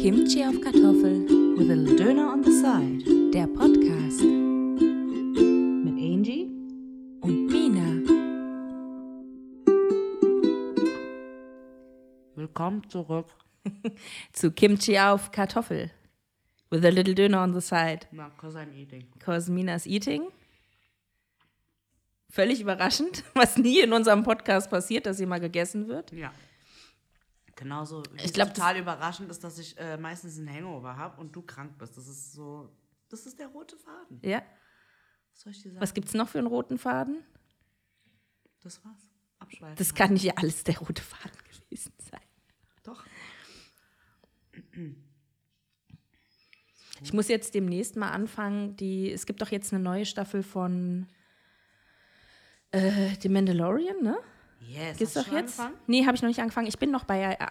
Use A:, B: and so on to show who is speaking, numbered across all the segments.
A: Kimchi auf Kartoffel,
B: With a little Döner on the side.
A: der Podcast
B: Mit Angie.
A: und Mina.
B: Willkommen zurück.
A: Zu Kimchi auf Kartoffel. With a little Döner on the side.
B: Na, cause I'm eating.
A: Cause Mina's eating. Völlig überraschend, was nie in unserem Podcast passiert, dass hier mal gegessen wird.
B: Ja. Genauso. wie
A: Ich
B: es
A: glaub,
B: total überraschend ist, dass ich äh, meistens einen Hangover habe und du krank bist. Das ist so. Das ist der rote Faden.
A: Ja.
B: Was soll ich dir sagen?
A: Was gibt's noch für einen roten Faden?
B: Das war's. Abschweifen.
A: Das kann nicht alles der rote Faden gewesen sein.
B: Doch.
A: Ich muss jetzt demnächst mal anfangen, die, es gibt doch jetzt eine neue Staffel von äh, The Mandalorian, ne?
B: Yes. Du
A: doch jetzt?
B: angefangen?
A: Nee, habe ich noch nicht angefangen. Ich bin noch bei äh,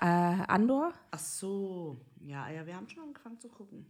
A: Andor.
B: Ach so. Ja, ja, wir haben schon angefangen zu gucken.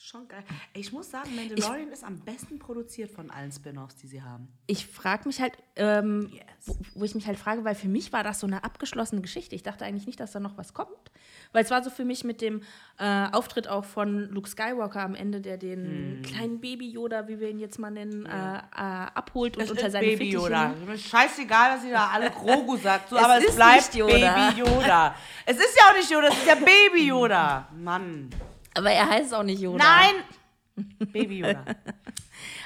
B: Schon geil. Ich muss sagen, Mandalorian ist am besten produziert von allen Spin-offs, die sie haben.
A: Ich frage mich halt, ähm,
B: Yes.
A: wo, wo ich mich halt frage, weil für mich war das so eine abgeschlossene Geschichte. Ich dachte eigentlich nicht, dass da noch was kommt. Weil es war so für mich mit dem äh, Auftritt auch von Luke Skywalker am Ende, der den
B: Hm.
A: kleinen Baby Yoda, wie wir ihn jetzt mal nennen, äh, äh, abholt und unter seine
B: Baby Yoda. scheißegal, dass ihr da alle Grogu sagt, so,
A: Es
B: aber es bleibt
A: Yoda.
B: Baby Yoda. Es ist ja auch nicht Yoda, es ist ja Baby Yoda. Mann.
A: Aber er heißt auch nicht Yoda.
B: Nein! Baby Yoda.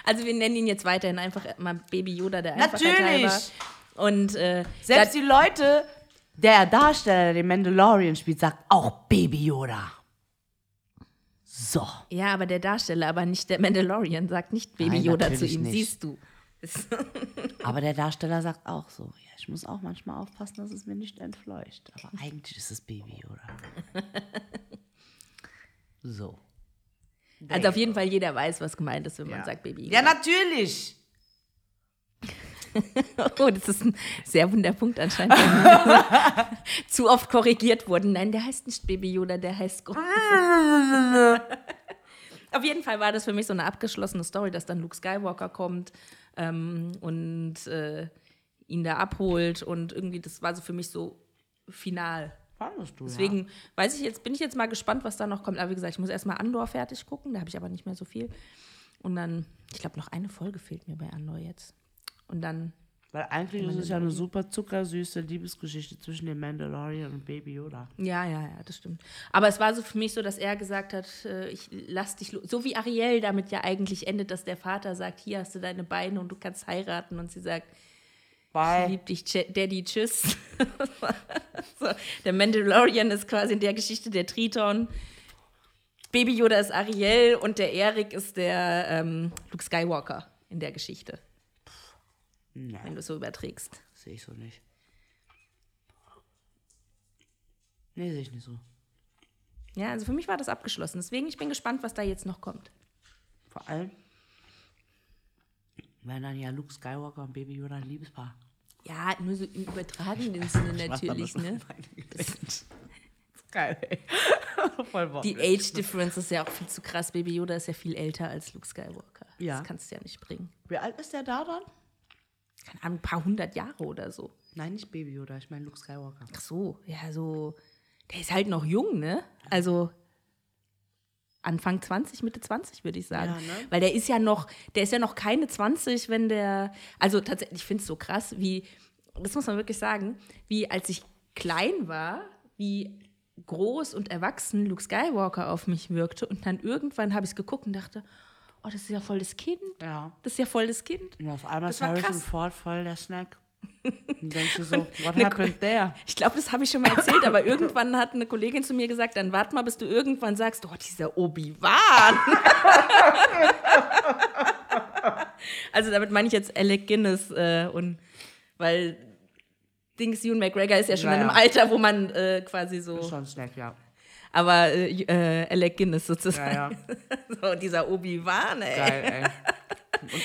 A: Also wir nennen ihn jetzt weiterhin einfach mal Baby Yoda, der
B: Natürlich.
A: halber. Und äh,
B: Selbst die Leute, der Darsteller, der den Mandalorian spielt, sagt auch Baby Yoda. So.
A: ja, aber der Darsteller, aber nicht der Mandalorian, sagt nicht Baby
B: Nein,
A: Yoda zu ihm,
B: nicht.
A: siehst du.
B: Aber der Darsteller sagt auch so. Ja, ich muss auch manchmal aufpassen, dass es mir nicht entfleucht. Aber eigentlich ist es Baby Yoda. So.
A: Also auf jeden Fall jeder weiß, was gemeint ist, wenn man
B: Ja.
A: sagt Baby
B: Ja,
A: Yoda.
B: natürlich.
A: Oh, das ist ein sehr wunder Punkt anscheinend. Zu oft korrigiert worden. Nein, der heißt nicht Baby Yoda, der heißt Auf jeden Fall war das für mich so eine abgeschlossene Story, dass dann Luke Skywalker kommt ähm, und äh, ihn da abholt und irgendwie, das war so für mich so final.
B: Fandest du,
A: Deswegen weiß ich jetzt, bin ich jetzt mal gespannt, was da noch kommt. Aber wie gesagt, ich muss erstmal Andor fertig gucken, da habe ich aber nicht mehr so viel. Und dann, ich glaube, noch eine Folge fehlt mir bei Andor jetzt. Und dann,
B: Weil eigentlich ist es ja eine super zuckersüße Liebesgeschichte zwischen dem Mandalorian und Baby Yoda.
A: ja, ja, ja, das stimmt. Aber es war so für mich so, dass er gesagt hat, äh, ich lass dich, lo- so wie Ariel damit ja eigentlich endet, dass der Vater sagt, hier hast du deine Beine und du kannst heiraten. Und sie sagt, ich
B: Bye.
A: lieb dich, Ch- Daddy, tschüss. so, der Mandalorian ist quasi in der Geschichte der Triton. Baby Yoda ist Ariel und der Erik ist der ähm, Luke Skywalker in der Geschichte,
B: Nee,
A: wenn du es so überträgst.
B: sehe ich so nicht. Nee, sehe ich nicht so.
A: Ja, also für mich war das abgeschlossen. Deswegen, ich bin gespannt, was da jetzt noch kommt.
B: Vor allem, wenn dann ja Luke Skywalker und Baby Yoda ein Liebespaar.
A: Ja, nur so im übertragenen Sinne natürlich, ne?
B: Geil, ey.
A: Die Age Difference ist ja auch viel zu krass. Baby Yoda ist ja viel älter als Luke Skywalker.
B: Ja.
A: Das kannst du ja nicht bringen.
B: Wie alt ist der da dann?
A: Keine Ahnung, ein paar hundert Jahre oder so.
B: Nein, nicht Baby Yoda, ich meine Luke Skywalker.
A: Ach so, ja, so. Der ist halt noch jung, ne? Also Anfang 20, Mitte 20, würde ich sagen.
B: Ja, ne?
A: Weil der ist ja noch, der ist ja noch keine 20, wenn der. Also tatsächlich, ich finde es so krass, wie, das muss man wirklich sagen, wie als ich klein war, wie groß und erwachsen Luke Skywalker auf mich wirkte. Und dann irgendwann habe ich es geguckt und dachte, oh, das ist ja voll das Kind.
B: Ja.
A: Das ist ja voll das Kind.
B: Und auf einmal ist Harrison. Ford voll der Snack. Und denkst du so, what happened there?
A: Ich glaube, das habe ich schon mal erzählt, aber irgendwann hat eine Kollegin zu mir gesagt, dann warte mal, bis du irgendwann sagst, oh, dieser Obi-Wan. also damit meine ich jetzt Alec Guinness äh, und weil Dings Ewan McGregor ist ja schon
B: Ja,
A: in einem. Alter, wo man äh, quasi so,
B: Schon Snack, ja.
A: aber äh, Alec Guinness sozusagen.
B: Ja, ja.
A: So, dieser Obi-Wan, ey.
B: Geil, ey.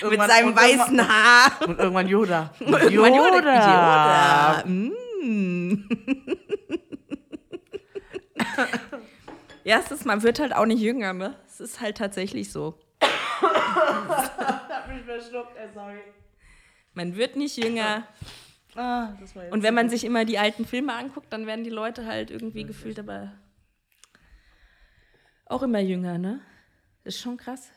B: Und
A: Mit seinem
B: und
A: weißen
B: irgendwann-
A: Haar.
B: Und irgendwann Yoda.
A: Irgendwann Yoda. Yoda. Mm. ja, es ist, man wird halt auch nicht jünger, ne? Es ist halt tatsächlich so.
B: Ich hab mich verschluckt, ey, sorry.
A: Man wird nicht jünger.
B: Ah, das war jetzt
A: Und wenn man sich immer die alten Filme anguckt, dann werden die Leute halt irgendwie gefühlt, aber Auch immer jünger, ne? Das ist schon krass.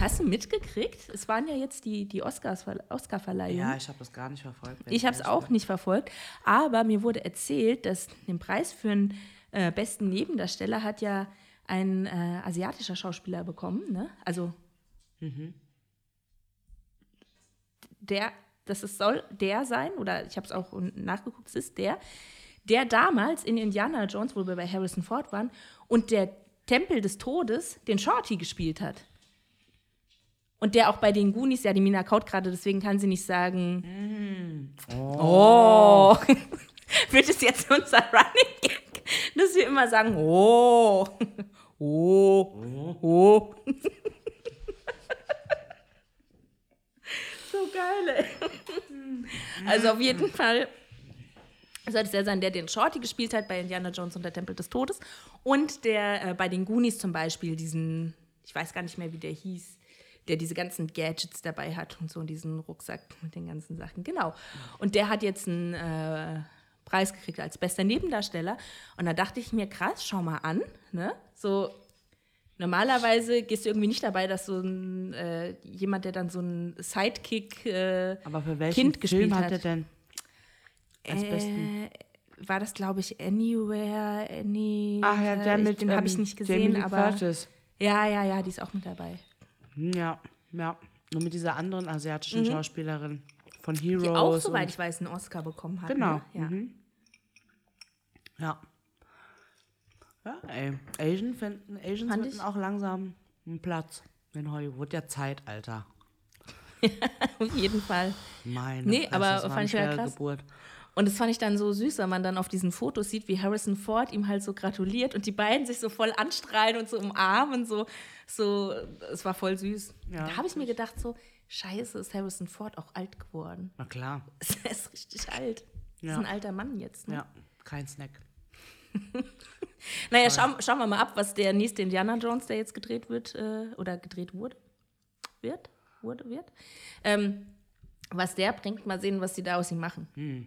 A: Hast du mitgekriegt? Es waren ja jetzt die, die Oscars, Oscar-Verleihungen.
B: Ja, ich habe das gar nicht verfolgt.
A: Ich habe es auch nicht verfolgt, aber mir wurde erzählt, dass den Preis für einen äh, besten Nebendarsteller hat ja ein äh, asiatischer Schauspieler bekommen, ne? Also der, das ist, soll der sein, oder ich habe es auch nachgeguckt, es ist der, der damals in Indiana Jones, wo wir bei Harrison Ford waren, und der Tempel des Todes den Shorty gespielt hat. Und der auch bei den Goonies, ja, die Mina kaut gerade, deswegen kann sie nicht sagen, oh. Wird es jetzt unser Running Gag, dass wir immer sagen, oh, oh, oh. so geil, ey. Also auf jeden Fall sollte es der sein, der den Shorty gespielt hat bei Indiana Jones und der Tempel des Todes. Und der äh, bei den Goonies zum Beispiel diesen, ich weiß gar nicht mehr, wie der hieß, der diese ganzen Gadgets dabei hat und so und diesen Rucksack mit den ganzen Sachen. Genau. Und der hat jetzt einen äh, Preis gekriegt als bester Nebendarsteller. Und da dachte ich mir, krass, schau mal an. Ne? So, normalerweise gehst du irgendwie nicht dabei, dass so ein, äh, jemand, der dann so ein Sidekick äh,
B: Aber für welchen
A: Kind gespielt
B: Film hat
A: hat.
B: er denn als besten?
A: äh, war das, glaube ich, Anywhere, Any.
B: Ach ja, der
A: äh,
B: mit
A: Den habe ich
B: ähm,
A: nicht
B: Jamie
A: gesehen,
B: Lee
A: aber.
B: Curtis.
A: Ja, ja, ja, die ist auch mit dabei.
B: Ja, ja. Und mit dieser anderen asiatischen Schauspielerin von Heroes.
A: Mhm. Die auch, soweit ich weiß, einen Oscar bekommen hat.
B: Genau.
A: Ne? Ja.
B: Mhm. Ja. Ja, ey. Asian finden, Asians
A: Fand
B: finden auch langsam einen Platz in Hollywood. Ja, Zeit, Alter.
A: Auf jeden Fall.
B: Meine
A: Nee,
B: Fresse,
A: aber fand ich ja krass.
B: Geburt.
A: Und das fand ich dann so süß, wenn man dann auf diesen Fotos sieht, wie Harrison Ford ihm halt so gratuliert und die beiden sich so voll anstrahlen und so umarmen. So, so es war voll süß.
B: Ja,
A: da habe ich mir gedacht, so, scheiße, ist Harrison Ford auch alt geworden.
B: Na klar.
A: Er ist richtig alt.
B: Ja.
A: Ist ein alter Mann jetzt. Ne?
B: Ja, kein Snack.
A: Naja, schauen, schauen wir mal ab, was der nächste Indiana Jones, der jetzt gedreht wird, äh, oder gedreht wurde, wird, wurde, wird, ähm, was der bringt. Mal sehen, was sie da aus ihm machen.
B: Hm.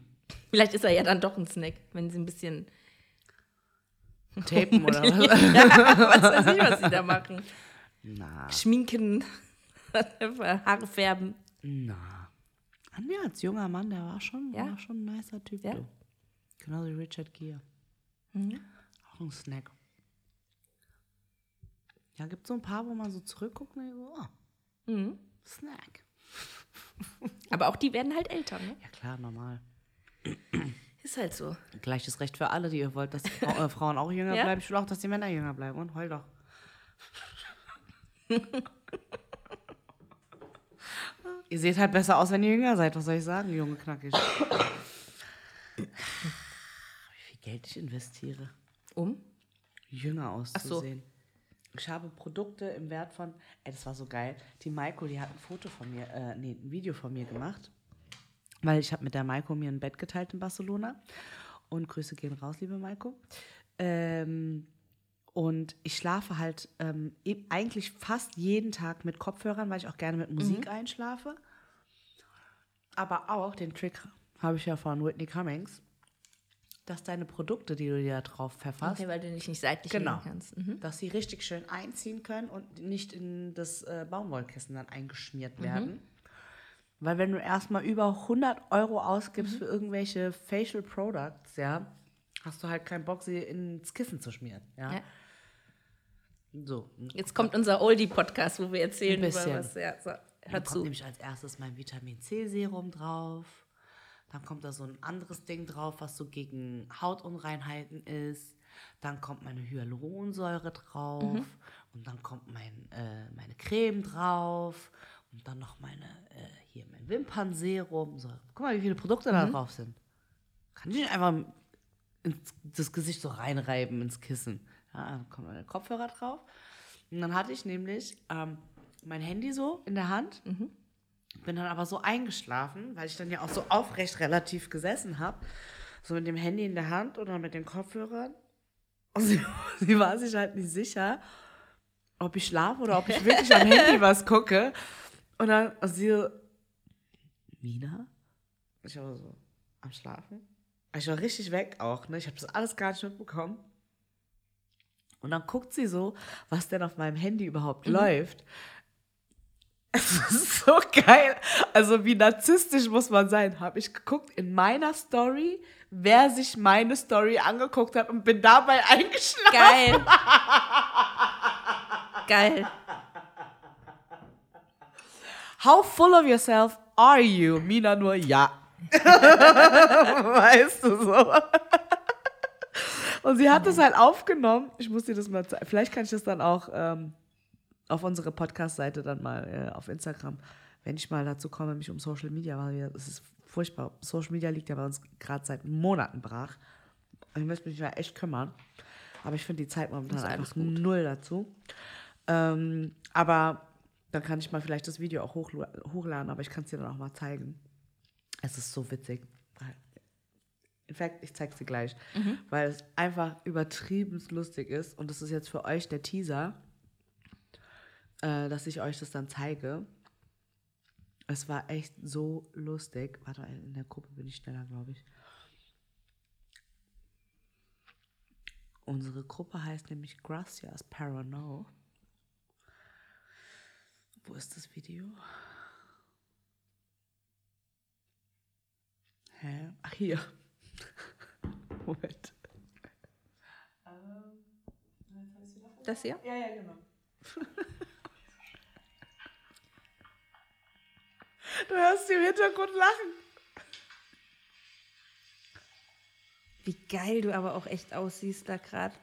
A: Vielleicht ist er ja dann doch ein Snack, wenn sie ein bisschen,
B: Tapen oder was?
A: was weiß ich, was sie da machen.
B: Na,
A: Schminken, Haare färben.
B: na. An mir als junger Mann, der war schon,
A: Ja?
B: war schon ein nicer Typ.
A: Ja?
B: Du. Genauso wie Richard Gere.
A: Mhm.
B: Auch ein Snack. Ja, gibt so ein paar, wo man so zurückguckt und so, oh,
A: Mhm.
B: Snack.
A: Aber auch die werden halt älter, ne?
B: Ja klar, normal.
A: Ist halt so.
B: Gleiches Recht für alle, die ihr wollt, dass die Frau, äh, Frauen auch jünger
A: Ja?
B: bleiben. Ich will auch, dass die Männer jünger bleiben. Und heul doch. ihr seht halt besser aus, wenn ihr jünger seid. Was soll ich sagen, junge Knackig? Wie viel Geld ich investiere,
A: Um?
B: jünger
A: so.
B: auszusehen. Ich habe Produkte im Wert von, ey, das war so geil. Die Maiko, die hat ein Foto von mir, äh, nee, ein Video von mir gemacht. Weil ich habe mit der Maiko mir ein Bett geteilt in Barcelona. Und Grüße gehen raus, liebe Maiko. Ähm, und ich schlafe halt ähm, e- eigentlich fast jeden Tag mit Kopfhörern, weil ich auch gerne mit Musik einschlafe. Aber auch den Trick habe ich ja von Whitney Cummings, dass deine Produkte, die du dir da drauf pfefferst,
A: Okay, weil du dich nicht seitlich
B: Genau.
A: kannst. Mhm.
B: dass sie richtig schön einziehen können und nicht in das äh, Baumwollkissen dann eingeschmiert werden. Weil wenn du erstmal über 100 Euro ausgibst für irgendwelche Facial Products, ja, hast du halt keinen Bock, sie ins Kissen zu schmieren. Ja.
A: Ja.
B: So.
A: Jetzt kommt unser Oldie-Podcast, wo wir erzählen
B: Ein
A: über
B: bisschen.
A: was. Ja, so, hör
B: kommt nämlich als erstes mein Vitamin C Serum drauf. Dann kommt da so ein anderes Ding drauf, was so gegen Hautunreinheiten ist. Dann kommt meine Hyaluronsäure drauf.
A: Mhm.
B: Und dann kommt mein, äh, meine Creme drauf. Und dann noch meine, äh, hier mein Wimpernserum. So. Guck mal, wie viele Produkte
A: Mhm.
B: da drauf sind. Kann ich nicht einfach ins, das Gesicht so reinreiben ins Kissen. Ja, dann kommt meine Kopfhörer drauf. Und dann hatte ich nämlich ähm, mein Handy so in der Hand. Bin dann aber so eingeschlafen, weil ich dann ja auch so aufrecht relativ gesessen habe. So mit dem Handy in der Hand oder mit den Kopfhörern. Und sie, sie war sich halt nicht sicher, ob ich schlafe oder ob ich wirklich am Handy was gucke. Und dann und sie so, Mina? Ich war so, am Schlafen? Ich war richtig weg auch, ne? Ich habe das alles gar nicht mitbekommen. Und dann guckt sie so, was denn auf meinem Handy überhaupt
A: Mhm.
B: läuft. Es ist so geil. Also wie narzisstisch muss man sein. Habe ich geguckt in meiner Story, wer sich meine Story angeguckt hat und bin dabei eingeschlafen.
A: Geil. Geil.
B: How full of yourself are you? Mina nur ja. weißt du so. Und sie hat das halt aufgenommen. Ich muss dir das mal zeigen. Vielleicht kann ich das dann auch ähm, auf unsere Podcast-Seite dann mal äh, auf Instagram, wenn ich mal dazu komme, mich um Social Media, weil es ist furchtbar. Social Media liegt ja bei uns gerade seit Monaten brach. Ich möchte mich da echt kümmern. Aber ich finde die Zeit momentan einfach null dazu. Ähm, aber dann kann ich mal vielleicht das Video auch hochla- hochladen, aber ich kann es dir dann auch mal zeigen. Es ist so witzig. In fact, ich zeig's dir gleich, weil es einfach übertrieben lustig ist und das ist jetzt für euch der Teaser, äh, dass ich euch das dann zeige. Es war echt so lustig. Warte, in der Gruppe bin ich schneller, glaube ich. Unsere Gruppe heißt nämlich Gracias Parano. Wo ist das Video? Hä? Ach, hier. Moment.
A: Das hier?
B: Ja, ja, genau. Du hörst sie im Hintergrund lachen.
A: Wie geil du aber auch echt aussiehst da gerade.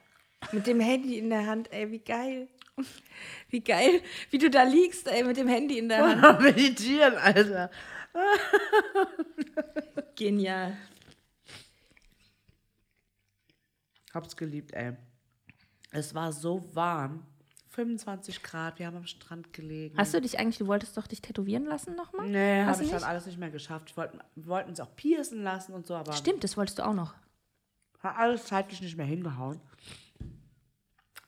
A: Mit dem Handy in der Hand, ey, wie geil. Wie geil, wie du da liegst, ey, mit dem Handy in der Hand.
B: Meditieren, Alter.
A: Genial.
B: Hab's geliebt, ey. Es war so warm. 25 Grad, wir haben am Strand gelegen.
A: Hast du dich eigentlich, du wolltest doch dich tätowieren lassen nochmal?
B: Nee,
A: Hast
B: habe
A: du
B: ich dann
A: nicht?
B: alles nicht mehr geschafft. Ich wollt, wir wollten uns auch piercen lassen und so, aber
A: Stimmt, das wolltest du auch noch.
B: hat alles zeitlich nicht mehr hingehauen.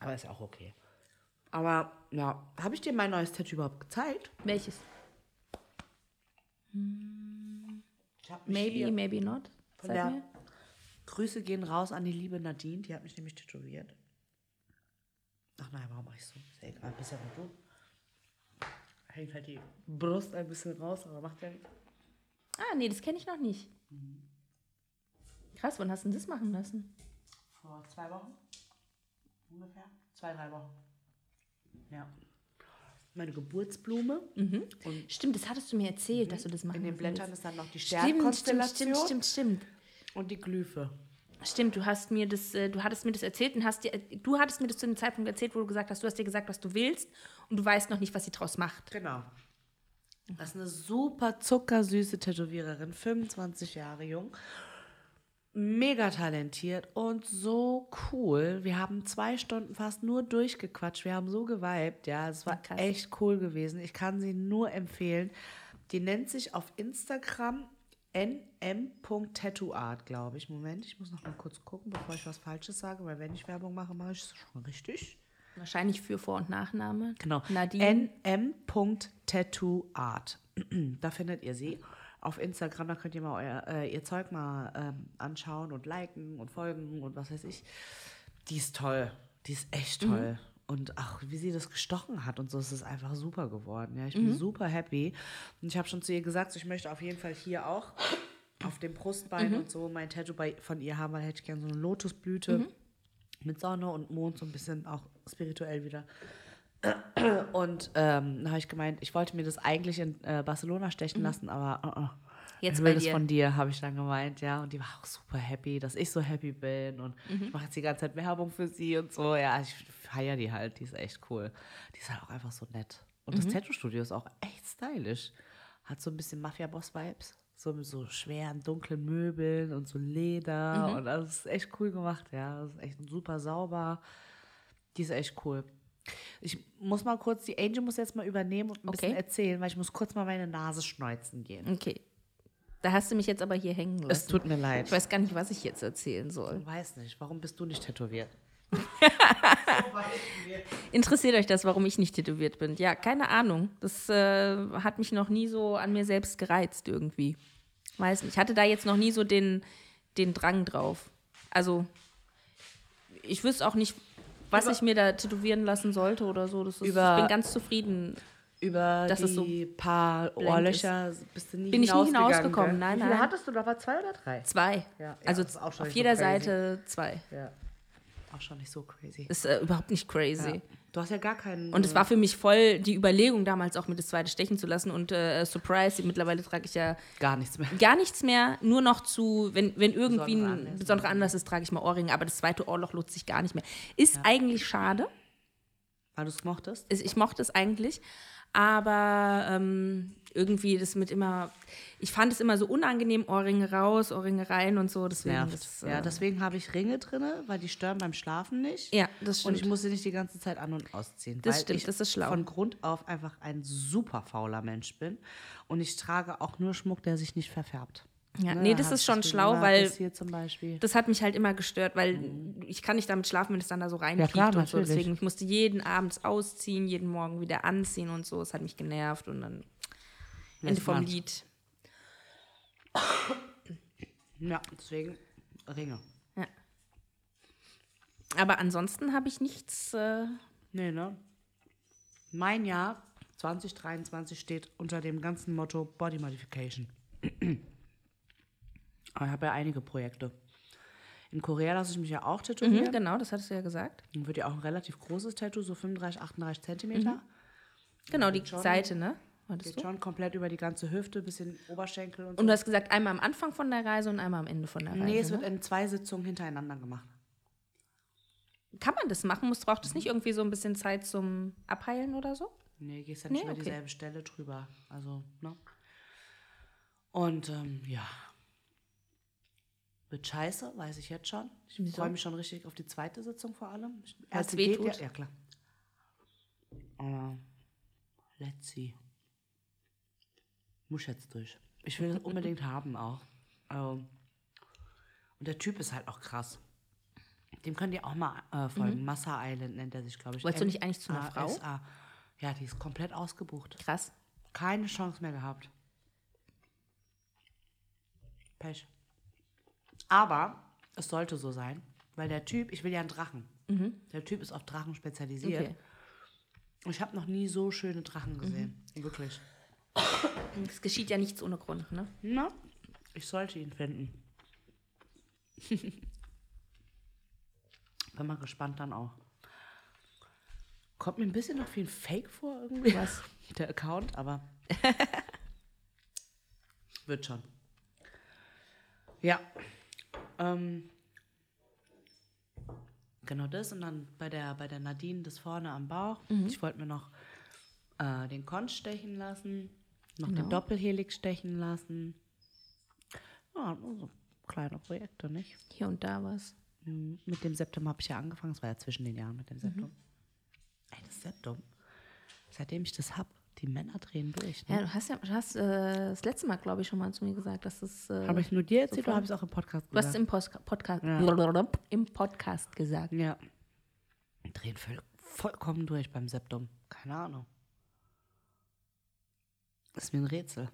B: Aber ist auch okay. Aber ja, habe ich dir mein neues Tattoo überhaupt gezeigt?
A: Welches?
B: Mich
A: Maybe, maybe not.
B: Von der
A: mir.
B: Grüße gehen raus an die liebe Nadine, die hat mich nämlich tätowiert. Ach nein, warum mach ich so? Ist ja egal, bist ja nur du. Hängt halt die Brust ein bisschen raus, aber macht ja nichts.
A: Ah, nee, das kenne ich noch nicht. Krass, wann hast du denn das machen lassen?
B: Vor zwei Wochen? Ungefähr? Zwei, drei Wochen. Ja. Meine Geburtsblume. Und
A: Stimmt, das hattest du mir erzählt, dass du das machen
B: in den
A: willst.
B: Blättern ist dann noch die
A: Stimmt, stimmt,
B: Sternkonstellation
A: stimmt, stimmt, stimmt.
B: und die Glyphe.
A: Stimmt, du hast mir das, äh, du hattest mir das erzählt und hast dir, du hattest mir das zu dem Zeitpunkt erzählt, wo du gesagt hast, du hast dir gesagt, was du willst und du weißt noch nicht, was sie draus macht.
B: Genau. Das ist eine super zuckersüße Tätowiererin, 25 Jahre jung. Mega talentiert und so cool. Wir haben zwei Stunden fast nur durchgequatscht. Wir haben so geweibt, ja. Es war
A: Krass.
B: echt cool gewesen. Ich kann sie nur empfehlen. Die nennt sich auf Instagram nm.tattooart, glaube ich. Moment, ich muss noch mal kurz gucken, bevor ich was Falsches sage, weil wenn ich Werbung mache, mache ich es schon richtig.
A: Wahrscheinlich für Vor- und Nachname.
B: Genau.
A: Nadine.
B: nm.tattooart. da findet ihr sie. Auf Instagram, da könnt ihr mal euer, äh, ihr Zeug mal ähm, anschauen und liken und folgen und was weiß ich. Die ist toll. Die ist echt toll. Und auch wie sie das gestochen hat und so, ist es einfach super geworden. Ja, ich bin super happy. Und ich habe schon zu ihr gesagt, so, ich möchte auf jeden Fall hier auch auf dem Brustbein und so mein Tattoo bei, von ihr haben, weil hätte ich gerne so eine Lotusblüte mit Sonne und Mond, so ein bisschen auch spirituell wieder. Und ähm, da habe ich gemeint, ich wollte mir das eigentlich in äh, Barcelona stechen lassen, aber uh, uh,
A: Jetzt
B: ich will das
A: dir.
B: von dir, habe ich dann gemeint, ja. Und die war auch super happy, dass ich so happy bin. Und ich mache jetzt die ganze Zeit Werbung für sie und so. Ja, ich feiere die halt, die ist echt cool. Die ist halt auch einfach so nett. Und das Tattoo-Studio ist auch echt stylisch. Hat so ein bisschen Mafia-Boss-Vibes. So mit so schweren, dunklen Möbeln und so Leder. Und das ist echt cool gemacht, ja. Das ist echt super sauber. Die ist echt cool. Ich muss mal kurz, die Angel muss jetzt mal übernehmen und ein bisschen
A: Okay.
B: erzählen, weil ich muss kurz mal meine Nase schneuzen gehen.
A: Okay. Da hast du mich jetzt aber hier hängen lassen.
B: Es tut mir leid.
A: ich weiß gar nicht, was ich jetzt erzählen soll.
B: Ich weiß nicht, warum bist du nicht tätowiert?
A: Interessiert euch das, warum ich nicht tätowiert bin? Ja, keine Ahnung. Das äh, hat mich noch nie so an mir selbst gereizt irgendwie. Weiß nicht. Ich hatte da jetzt noch nie so den, den Drang drauf. Also, ich wüsste auch nicht, was
B: Über-
A: ich mir da tätowieren lassen sollte oder so. Das ist,
B: Über-
A: ich bin ganz zufrieden.
B: Über
A: Das
B: die
A: so
B: paar Ohrlöcher bist du nie
A: Bin ich nie hinausgekommen,
B: gell?
A: nein,
B: Wie viele
A: nein.
B: hattest du? Da war zwei oder drei?
A: Zwei.
B: Ja, ja,
A: also
B: schon
A: auf jeder
B: so.
A: Seite zwei.
B: Ja. Auch schon nicht so crazy.
A: Ist äh, überhaupt nicht crazy.
B: Ja. Du hast ja gar keinen.
A: Und es war für mich voll die Überlegung, damals auch mit das zweite stechen zu lassen. Und äh, Surprise, mittlerweile trage ich ja
B: gar nichts mehr.
A: gar nichts mehr, nur noch zu, wenn, wenn irgendwie
B: Besondere
A: ein
B: Anlässe.
A: besonderer Anlass ist, trage ich mal Ohrringe. Aber das zweite Ohrloch lohnt sich gar nicht mehr. Ist eigentlich schade.
B: Weil du es mochtest?
A: Es- Ich mochte es eigentlich. Aber ähm, irgendwie das mit immer, ich fand es immer so unangenehm, Ohrringe raus, Ohrringe rein und so. Deswegen
B: Nervt.
A: das,
B: ja,
A: äh,
B: deswegen habe ich Ringe drin, weil die stören beim Schlafen nicht.
A: ja, das
B: Und
A: stimmt.
B: ich muss sie nicht die ganze Zeit an- und ausziehen.
A: Das
B: weil
A: stimmt,
B: ich
A: das ist schlau.
B: von Grund auf einfach ein super fauler Mensch bin. Und ich trage auch nur Schmuck, der sich nicht verfärbt.
A: Ja,
B: Ne,
A: nee,
B: da
A: das ist schon
B: das
A: schlau,
B: gemacht,
A: weil
B: Das
A: das hat mich halt immer gestört, weil ich kann nicht damit schlafen, wenn es dann da so reinfliegt
B: klar,
A: und so. Deswegen, ich musste jeden Abend ausziehen, jeden Morgen wieder anziehen und so. Es hat mich genervt und dann Ende
B: Lässt
A: vom. Lied.
B: Ja, deswegen Ringe.
A: Aber ansonsten habe ich nichts. Äh,
B: Nee, ne? Mein Jahr 2023 steht unter dem ganzen Motto Body Modification. Aber ich habe ja einige Projekte. In Korea lasse ich mich ja auch tätowieren.
A: mhm, genau, das hattest du ja gesagt.
B: Dann wird ja auch ein relativ großes Tattoo, so 35, 38 Zentimeter.
A: Genau, die
B: schon-
A: Seite, ne? Hattest
B: Geht
A: du?
B: schon komplett über die ganze Hüfte, bisschen Oberschenkel und so.
A: Und du hast gesagt, einmal am Anfang von der Reise und einmal am Ende von der Reise.
B: nee, es wird
A: ne?
B: in zwei Sitzungen hintereinander gemacht.
A: Kann man das machen? Muss, braucht es nicht irgendwie so ein bisschen Zeit zum Abheilen oder so?
B: Nee, gehst ja nicht
A: Nee,
B: über
A: okay.
B: dieselbe Stelle drüber. Also, ne? Und ähm, ja. Wird scheiße, weiß ich jetzt schon. Ich
A: Wieso?
B: freue mich schon richtig auf die zweite Sitzung vor allem. Ich-
A: Weil's
B: erste
A: weh
B: geht
A: tut?
B: Ja, ja, klar. Aber let's see. Muss jetzt durch. Ich will es unbedingt haben auch. Ähm, und der Typ ist halt auch krass. Dem könnt ihr auch mal äh, folgen. Massa Island nennt er sich, glaube ich.
A: Mhm. Wolltest du nicht eigentlich zu einer Frau?
B: Ja, die ist komplett ausgebucht.
A: Krass.
B: Keine Chance mehr gehabt. Pech. Aber es sollte so sein, weil der Typ, ich will ja einen Drachen. Der Typ ist auf Drachen spezialisiert.
A: Okay.
B: Und ich habe noch nie so schöne Drachen gesehen. Wirklich.
A: Es geschieht ja nichts ohne Grund, ne?
B: Na, ich sollte ihn finden. Bin mal gespannt dann auch. Kommt mir ein bisschen noch viel Fake vor irgendwie.
A: Was?
B: Der Account, aber wird schon. Ja. Ähm, genau das und dann bei der, bei der Nadine das vorne am Bauch. Ich wollte mir noch äh, den Conch stechen lassen, noch den Doppelhelix stechen lassen. Ja, nur so kleine Projekte, nicht?
A: Hier und da was.
B: Mhm. Mit dem Septum habe ich ja angefangen. Es war ja zwischen den Jahren mit dem Septum. Ey, das Septum. Seitdem ich das habe, die Männer drehen durch. Ne?
A: Ja, du hast ja du hast, äh, das letzte Mal, glaube ich, schon mal zu mir gesagt, dass das. Äh,
B: Habe ich nur dir erzählt
A: sofort-
B: oder habe ich es auch im Podcast
A: du hast es
B: gesagt?
A: im Post Podcast,
B: Ja.
A: im Podcast gesagt.
B: Ja. Drehen voll, vollkommen durch beim Septum. Keine Ahnung. Das ist mir ein Rätsel.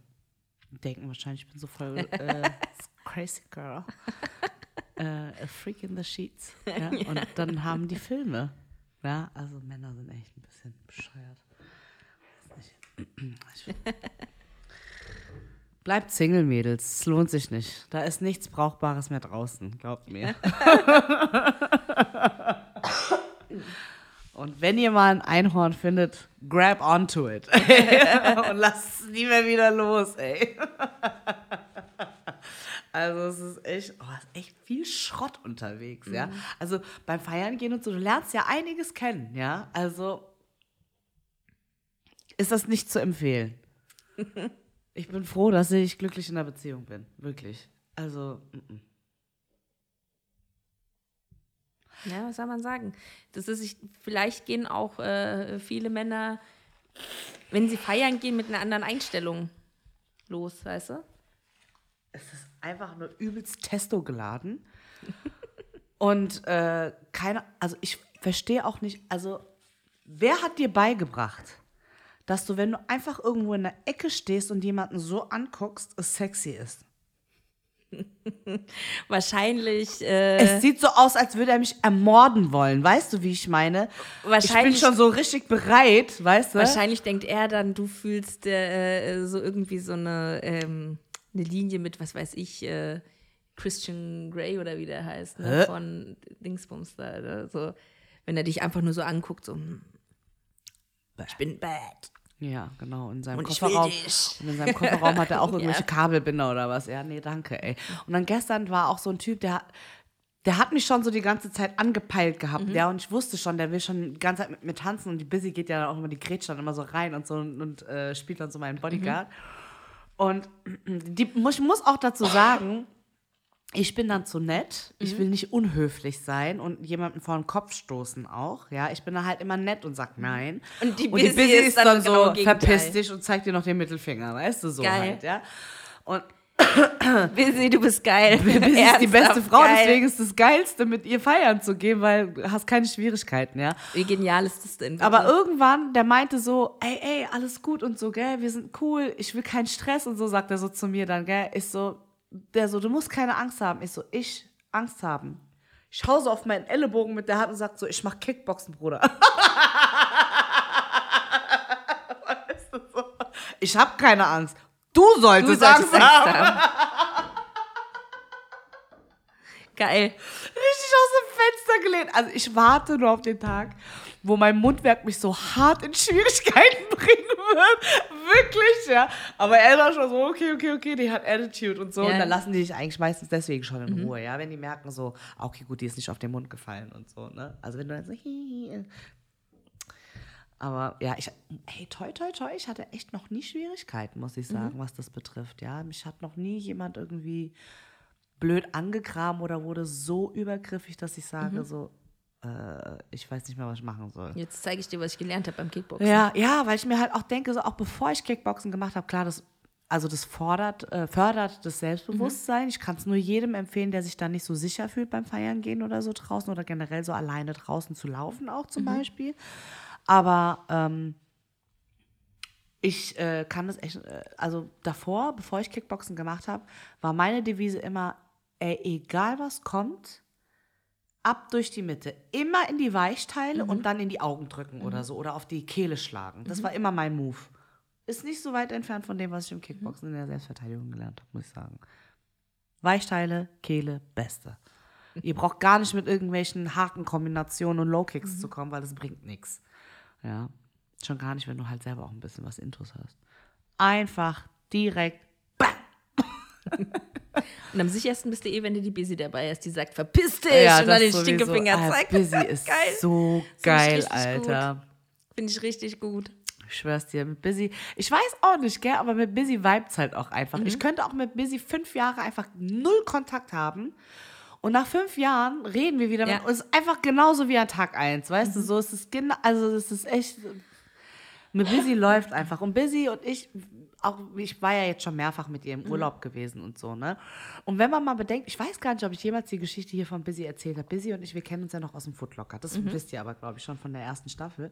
B: Denken wahrscheinlich, ich bin so voll äh, crazy girl. äh, a freak in the sheets. Ja? Und dann haben die Filme. Ja, also Männer sind echt ein bisschen bescheuert. Bleibt Single, Mädels. Es lohnt sich nicht. Da ist nichts Brauchbares mehr draußen, glaubt mir. Und wenn ihr mal ein Einhorn findet, grab onto it. Und lasst es nie mehr wieder los, ey. Also es ist echt, oh, es ist echt viel Schrott unterwegs, ja. Also beim Feiern gehen und so, du lernst ja einiges kennen, ja. Also ist das nicht zu empfehlen. Ich bin froh, dass ich glücklich in einer Beziehung bin, wirklich. Also, mm, mm.
A: Ja, was soll man sagen? Das ist, ich, vielleicht gehen auch äh, viele Männer, wenn sie feiern gehen, mit einer anderen Einstellung los, weißt du?
B: es ist einfach nur übelst Testo geladen. Und äh, keine, also ich verstehe auch nicht, also wer hat dir beigebracht, dass du, wenn du einfach irgendwo in der Ecke stehst und jemanden so anguckst, es sexy ist?
A: Wahrscheinlich. Äh,
B: Es sieht so aus, als würde er mich ermorden wollen. Weißt du, wie ich meine? Ich bin
A: Wahrscheinlich-
B: schon so richtig bereit, weißt du?
A: Wahrscheinlich denkt er dann, du fühlst äh, so irgendwie so eine, ähm, eine Linie mit, was weiß ich, äh, Christian Grey oder wie der heißt, ne? Von Dingsbums da. Ne? So, wenn er dich einfach nur so anguckt, so, hm, ich bin bad.
B: Ja, genau. In seinem
A: Und
B: Kofferraum. Und in seinem Kofferraum hat er auch irgendwelche
A: Ja.
B: Kabelbinder oder was. Ja, nee, danke, ey. Und dann gestern war auch so ein Typ, der, der hat mich schon so die ganze Zeit angepeilt gehabt. Ja, und ich wusste schon, der will schon die ganze Zeit mit mir tanzen. Und die Busy geht ja dann auch immer, die grätscht dann immer so rein und so und, und äh, spielt dann so meinen Bodyguard. Und die, ich muss auch dazu sagen, ich bin dann zu nett. Ich will nicht unhöflich sein und jemanden vor den Kopf stoßen auch. Ja, ich bin dann halt immer nett und sag nein.
A: Und die
B: und die
A: Busy
B: Busy
A: ist
B: ist
A: dann
B: dann
A: genau
B: so,
A: Gegenteil.
B: verpiss dich und zeigt dir noch den Mittelfinger, weißt du, so
A: Geil.
B: halt, ja. Und
A: Busy, du bist geil.
B: Busy ist die beste Frau,
A: geil.
B: deswegen ist das Geilste, mit ihr feiern zu gehen, weil du hast keine Schwierigkeiten, ja.
A: Wie genial ist das denn?
B: Aber irgendwann, der meinte so, ey, ey, alles gut und so, gell, wir sind cool, ich will keinen Stress und so, sagt er so zu mir dann, gell. Ich so, der so, du musst keine Angst haben. Ich so, ich Angst haben. Ich schau so auf meinen Ellenbogen mit der Hand und sag so, ich mach Kickboxen, Bruder. Weißt du, so. Ich hab keine Angst. Du
A: du
B: solltest,
A: solltest
B: Angst haben.
A: haben. Geil.
B: richtig aus dem Fenster gelehnt. Also ich warte nur auf den Tag, wo mein Mundwerk mich so hart in Schwierigkeiten bringen wird. Wirklich, ja. Aber er war schon so, okay, okay, okay, die hat Attitude und so.
A: Ja.
B: Und dann lassen die dich eigentlich meistens deswegen schon in Ruhe, ja. Wenn die merken so, ah, okay, gut, die ist nicht auf den Mund gefallen und so, ne. Also wenn du dann so, hi, aber ja, ich, hey, toi, toi, toi, ich hatte echt noch nie Schwierigkeiten, muss ich sagen, was das betrifft, ja. Mich hat noch nie jemand irgendwie blöd angegraben oder wurde so übergriffig, dass ich sage so, äh, ich weiß nicht mehr, was ich machen soll.
A: Jetzt zeige ich dir, was ich gelernt habe beim Kickboxen.
B: Ja, ja, weil ich mir halt auch denke, so auch bevor ich Kickboxen gemacht habe, klar, das, also das fordert, äh, fördert das Selbstbewusstsein. Ich kann es nur jedem empfehlen, der sich da nicht so sicher fühlt beim Feiern gehen oder so draußen oder generell so alleine draußen zu laufen auch zum Beispiel. Aber ähm, ich äh, kann das echt, äh, also davor, bevor ich Kickboxen gemacht habe, war meine Devise immer, ey, egal was kommt, ab durch die Mitte. Immer in die Weichteile und dann in die Augen drücken oder so oder auf die Kehle schlagen. Das war immer mein Move. Ist nicht so weit entfernt von dem, was ich im Kickboxen in der Selbstverteidigung gelernt habe, muss ich sagen. Weichteile, Kehle, Beste. Ihr braucht gar nicht mit irgendwelchen Hakenkombinationen und Low-Kicks zu kommen, weil das bringt nichts. Ja. Schon gar nicht, wenn du halt selber auch ein bisschen was Intus hast. Einfach direkt.
A: Und am sichersten bist du eh, wenn du die Busy dabei hast, die sagt, verpiss dich
B: Ja,
A: und dann den
B: sowieso.
A: Stinkefinger
B: Ah,
A: zeigt.
B: Busy ist
A: geil.
B: so geil, Alter.
A: Finde ich richtig gut.
B: Ich schwör's dir, mit Busy. Ich weiß auch nicht, gell, aber mit Busy vibes halt auch einfach. Ich könnte auch mit Busy fünf Jahre einfach null Kontakt haben. Und nach fünf Jahren reden wir wieder.
A: Ja.
B: Mit, es ist einfach genauso wie an Tag eins, weißt du? So, es ist genau, also es ist echt. Mit Busy läuft einfach. Und Busy und ich, auch ich war ja jetzt schon mehrfach mit ihr im Urlaub gewesen und so, ne? Und wenn man mal bedenkt, ich weiß gar nicht, ob ich jemals die Geschichte hier von Busy erzählt habe. Busy und ich, wir kennen uns ja noch aus dem Footlocker. Das wisst ihr aber, glaube ich, schon von der ersten Staffel.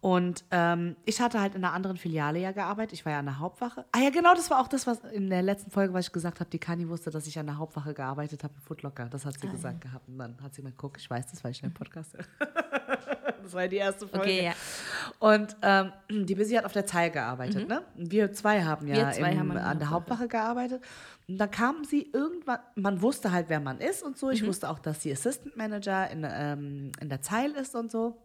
B: Und ähm, ich hatte halt in einer anderen Filiale ja gearbeitet. Ich war ja an der Hauptwache. Ah ja, genau, das war auch das, was in der letzten Folge, was ich gesagt habe, die Kani wusste, dass ich an der Hauptwache gearbeitet habe im Footlocker. Das hat sie gesagt gehabt. Und dann hat sie mir geguckt, ich weiß das, weil ich in dem Podcast Das war die erste Folge.
A: Okay, ja.
B: Und ähm, die Busy hat auf der Zeil gearbeitet, ne? Und Wir zwei haben ja
A: zwei
B: im,
A: haben an der
B: Hauptwache gearbeitet. Und dann kam sie irgendwann, man wusste halt, wer man ist und so.
A: Mhm.
B: Ich wusste auch, dass sie Assistant Manager in, ähm, in der Zeil ist und so.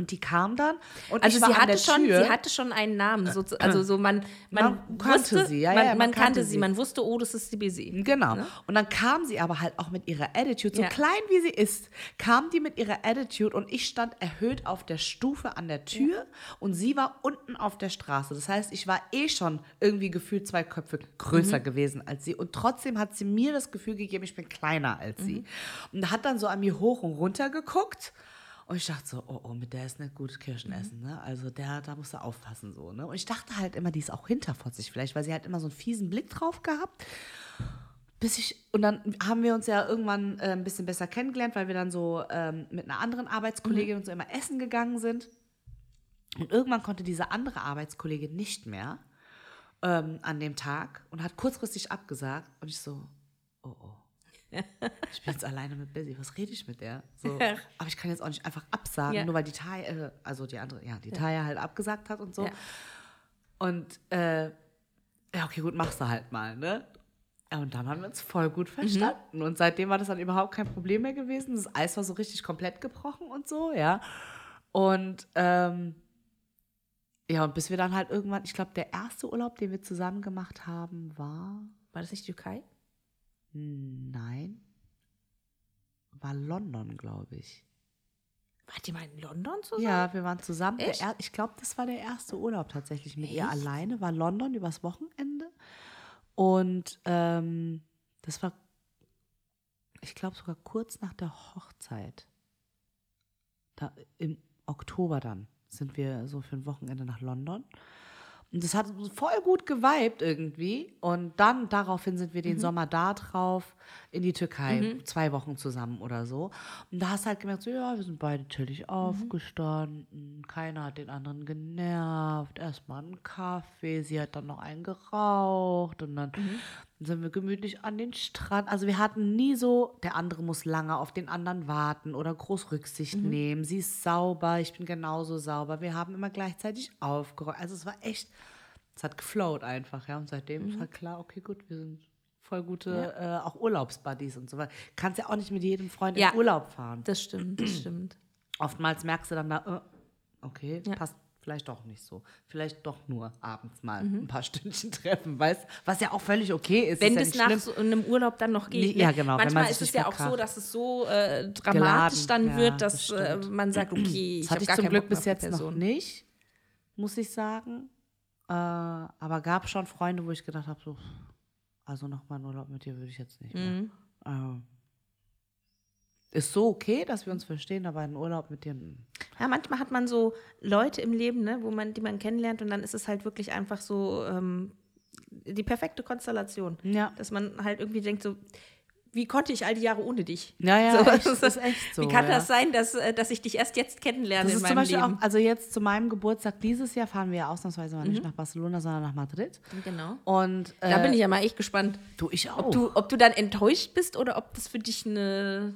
B: Und die kam dann und
A: Also sie hatte schon,
B: Tür.
A: sie hatte schon einen Namen, so, also so man, man,
B: Man kannte
A: wusste,
B: sie, ja,
A: man,
B: ja,
A: man,
B: man
A: kannte,
B: kannte
A: sie,
B: sie.
A: man wusste, oh, das ist die Busy.
B: Genau. Und dann kam sie aber halt auch mit ihrer Attitude, so
A: Ja.
B: klein wie sie ist, kam die mit ihrer Attitude und ich stand erhöht auf der Stufe an der Tür und sie war unten auf der Straße. Das heißt, ich war eh schon irgendwie gefühlt zwei Köpfe größer
A: Mhm.
B: gewesen als sie und trotzdem hat sie mir das Gefühl gegeben, ich bin kleiner als
A: Mhm.
B: sie. Und hat dann so an mir hoch und runter geguckt. Und ich dachte so, oh, oh, mit der ist nicht gut Kirschen essen, ne? Also der, da musst du aufpassen, so, ne? Und ich dachte halt immer, die ist auch hinterfotzig vielleicht, weil sie halt immer so einen fiesen Blick drauf gehabt. Bis ich, und dann haben wir uns ja irgendwann äh, ein bisschen besser kennengelernt, weil wir dann so ähm, mit einer anderen Arbeitskollegin und so immer essen gegangen sind. Und irgendwann konnte diese andere Arbeitskollegin nicht mehr ähm, an dem Tag und hat kurzfristig abgesagt. Und ich so, oh oh. Ich bin jetzt alleine mit Busy. Was rede ich mit der? So. Aber ich kann jetzt auch nicht einfach absagen,
A: Ja.
B: nur weil die Taya, äh, also die andere, ja, die Taya halt abgesagt hat und so.
A: Ja.
B: Und äh, ja, okay, gut, machst du halt mal, ne? Ja, und dann haben wir uns voll gut
A: Mhm.
B: verstanden. Und seitdem war das dann überhaupt kein Problem mehr gewesen. Das Eis war so richtig komplett gebrochen und so, ja. Und ähm, ja, und bis wir dann halt irgendwann, ich glaube, der erste Urlaub, den wir zusammen gemacht haben, war.
A: War das nicht Türkei?
B: Nein. War London, glaube ich.
A: Wart ihr mal in London zusammen?
B: Ja, wir waren zusammen. Er, ich glaube, das war der erste Urlaub tatsächlich mit ihr
A: Echt?
B: alleine. War London übers Wochenende. Und ähm, das war, ich glaube, sogar kurz nach der Hochzeit. Da, Im Oktober dann sind wir so für ein Wochenende nach London. Und das hat voll gut geweibt irgendwie. Und dann daraufhin sind wir den Sommer da drauf in die Türkei. Zwei Wochen zusammen oder so. Und da hast du halt gemerkt, so, ja, wir sind beide chillig aufgestanden. Keiner hat den anderen genervt. Erstmal einen Kaffee. Sie hat dann noch einen geraucht. Und dann sind wir gemütlich an den Strand. Also wir hatten nie so, der andere muss lange auf den anderen warten oder groß Rücksicht nehmen. Sie ist sauber, ich bin genauso sauber. Wir haben immer gleichzeitig aufgeräumt. Also es war echt, es hat geflowt einfach, ja. Und seitdem ist halt klar, okay, gut, wir sind voll gute, äh, auch Urlaubsbuddies und so weiter. Kannst ja auch nicht mit jedem Freund
A: Ja.
B: in Urlaub fahren.
A: Das stimmt, das stimmt.
B: Oftmals merkst du dann da, äh, okay,
A: Ja.
B: passt vielleicht doch nicht so. Vielleicht doch nur abends mal ein paar Stündchen treffen, weißt was ja auch völlig okay ist.
A: Wenn das
B: ja
A: nach so einem Urlaub dann noch geht.
B: Nee,
A: ne?
B: ja, genau,
A: Manchmal ist es ja auch so,
B: verkracht.
A: dass es so äh, dramatisch
B: Geladen,
A: dann
B: ja,
A: wird,
B: das
A: dass äh,
B: stimmt.
A: man sagt, okay, ich
B: Das
A: habe
B: hatte ich
A: gar
B: zum Glück bis jetzt noch nicht, muss ich sagen. Äh, aber gab schon Freunde, wo ich gedacht habe, so, also nochmal einen Urlaub mit dir würde ich jetzt nicht mehr.
A: Mhm.
B: Äh, ist so okay, dass wir uns verstehen, aber einen Urlaub mit dir. mm.
A: Ja, manchmal hat man so Leute im Leben, ne, wo man, die man kennenlernt und dann ist es halt wirklich einfach so ähm, die perfekte Konstellation.
B: Ja.
A: Dass man halt irgendwie denkt, so, wie konnte ich all die Jahre ohne dich?
B: Ja, ja,
A: So,
B: echt, das ist echt so.
A: Wie kann
B: ja.
A: das sein, dass, äh, dass ich dich erst jetzt kennenlerne
B: Das
A: in
B: ist zum
A: meinem
B: Beispiel
A: Leben?
B: auch, also jetzt zu meinem Geburtstag dieses Jahr fahren wir ja ausnahmsweise mal
A: Mhm.
B: nicht nach Barcelona, sondern nach Madrid.
A: Genau.
B: Und äh,
A: Da bin ich ja mal echt gespannt,
B: du, ich auch.
A: ob du, ob du dann enttäuscht bist oder ob das für dich eine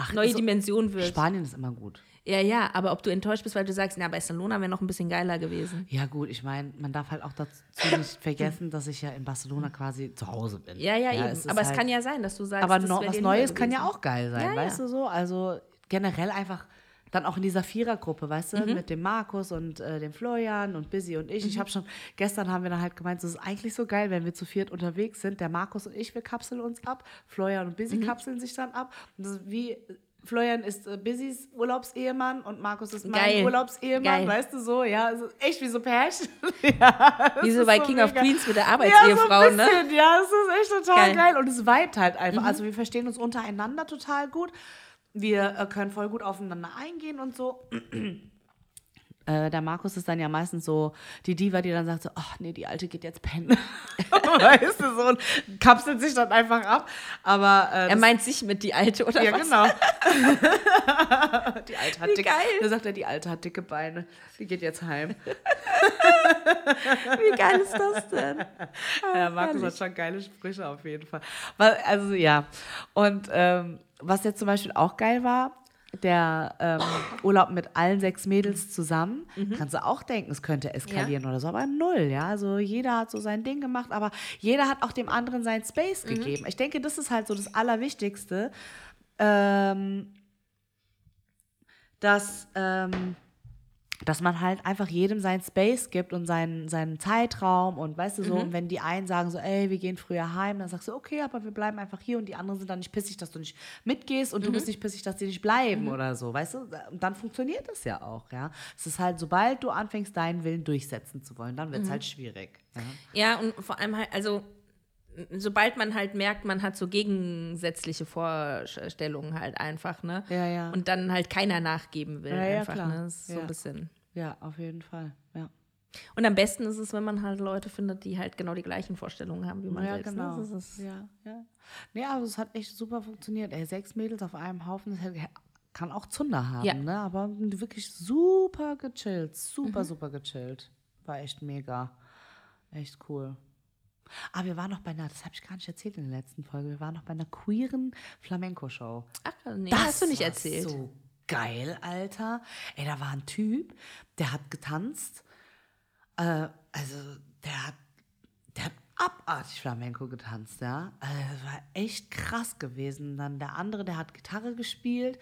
B: Ach,
A: neue
B: so-
A: Dimension wird.
B: Spanien ist immer gut.
A: Ja, ja, aber ob du enttäuscht bist, weil du sagst, na, Barcelona wäre noch ein bisschen geiler gewesen.
B: Ja, gut, ich meine, man darf halt auch dazu nicht vergessen, dass ich ja in Barcelona quasi zu Hause bin.
A: Ja, ja, eben.
B: es
A: aber es
B: halt-
A: kann ja sein, dass du sagst,
B: Aber
A: das
B: no, was Neues kann ja auch geil sein,
A: Ja,
B: weißt
A: ja.
B: du so? Also generell einfach dann auch in dieser Vierergruppe, weißt du,
A: Mhm.
B: mit dem Markus und äh, dem Florian und Busy und ich. Ich
A: Mhm.
B: habe schon, gestern haben wir dann halt gemeint, es ist eigentlich so geil, wenn wir zu viert unterwegs sind. Der Markus und ich, wir kapseln uns ab. Florian und
A: Mhm.
B: Busy kapseln sich dann ab. Und das ist wie, Florian ist äh, Busys Urlaubsehemann und Markus ist mein
A: Geil.
B: Urlaubsehemann,
A: Geil.
B: weißt du so? Ja, also echt wie so Pärchen. ja,
A: Wie so bei King of
B: mega.
A: Queens mit der
B: Ja, so
A: Arbeitsehefrau, ne?
B: ja, das ist echt total
A: Geil. Mhm.
B: geil. Und es vibet halt einfach. Also wir verstehen uns untereinander total gut. Wir äh, können voll gut aufeinander eingehen und so. Äh, der Markus ist dann ja meistens so die Diva, die dann sagt so, ach nee, die Alte geht jetzt pennen. weißt du, so und kapselt sich dann einfach ab. Aber äh,
A: Er meint sich mit die Alte, oder
B: ja,
A: was?
B: genau. die Alte hat
A: Wie
B: dicke,
A: geil.
B: Da sagt er, die Alte hat dicke Beine. Die geht jetzt heim.
A: Wie geil ist das denn?
B: Ja, Markus hat schon geile Sprüche auf jeden Fall. Weil, also ja. Und ähm, was jetzt zum Beispiel auch geil war, der ähm, Urlaub mit allen sechs Mädels zusammen, kannst du auch denken, es könnte eskalieren oder so, aber null, ja. Also jeder hat so sein Ding gemacht, aber jeder hat auch dem anderen seinen Space gegeben. Ich denke, das ist halt so das Allerwichtigste, ähm, dass ähm, dass man halt einfach jedem seinen Space gibt und seinen, seinen Zeitraum und weißt du so, und wenn die einen sagen so, ey, wir gehen früher heim, dann sagst du, okay, aber wir bleiben einfach hier und die anderen sind dann nicht pissig, dass du nicht mitgehst und du bist nicht pissig, dass die nicht bleiben oder so, weißt du? Und dann funktioniert das ja auch, ja. Es ist halt, sobald du anfängst, deinen Willen durchsetzen zu wollen, dann wird es halt schwierig. Ja.
A: Ja, und vor allem halt, also sobald man halt merkt, man hat so gegensätzliche Vorstellungen halt einfach, ne?
B: Ja, ja.
A: Und dann halt keiner nachgeben will
B: Ja, ja,
A: einfach,
B: klar.
A: ne? Das ist so
B: Ja.
A: ein bisschen.
B: ja, auf jeden Fall, ja.
A: Und am besten ist es, wenn man halt Leute findet, die halt genau die gleichen Vorstellungen haben wie man
B: Ja,
A: selbst.
B: genau.
A: Ne? Das ist,
B: Ja, ja. Nee, aber es hat echt super funktioniert. Ey, sechs Mädels auf einem Haufen, das kann auch Zunder haben,
A: Ja.
B: ne? Aber wirklich super gechillt.
A: Mhm.
B: Super, super gechillt. War echt mega. Echt cool. Ah, wir waren noch bei einer, das habe ich gar nicht erzählt in der letzten Folge, wir waren noch bei einer queeren Flamenco-Show.
A: Ach, nee,
B: Das
A: hast du nicht erzählt.
B: So geil, Alter. Ey, da war ein Typ, der hat getanzt. Äh, also, der hat, der hat abartig Flamenco getanzt, ja. Also, das war echt krass gewesen. Dann der andere, der hat Gitarre gespielt.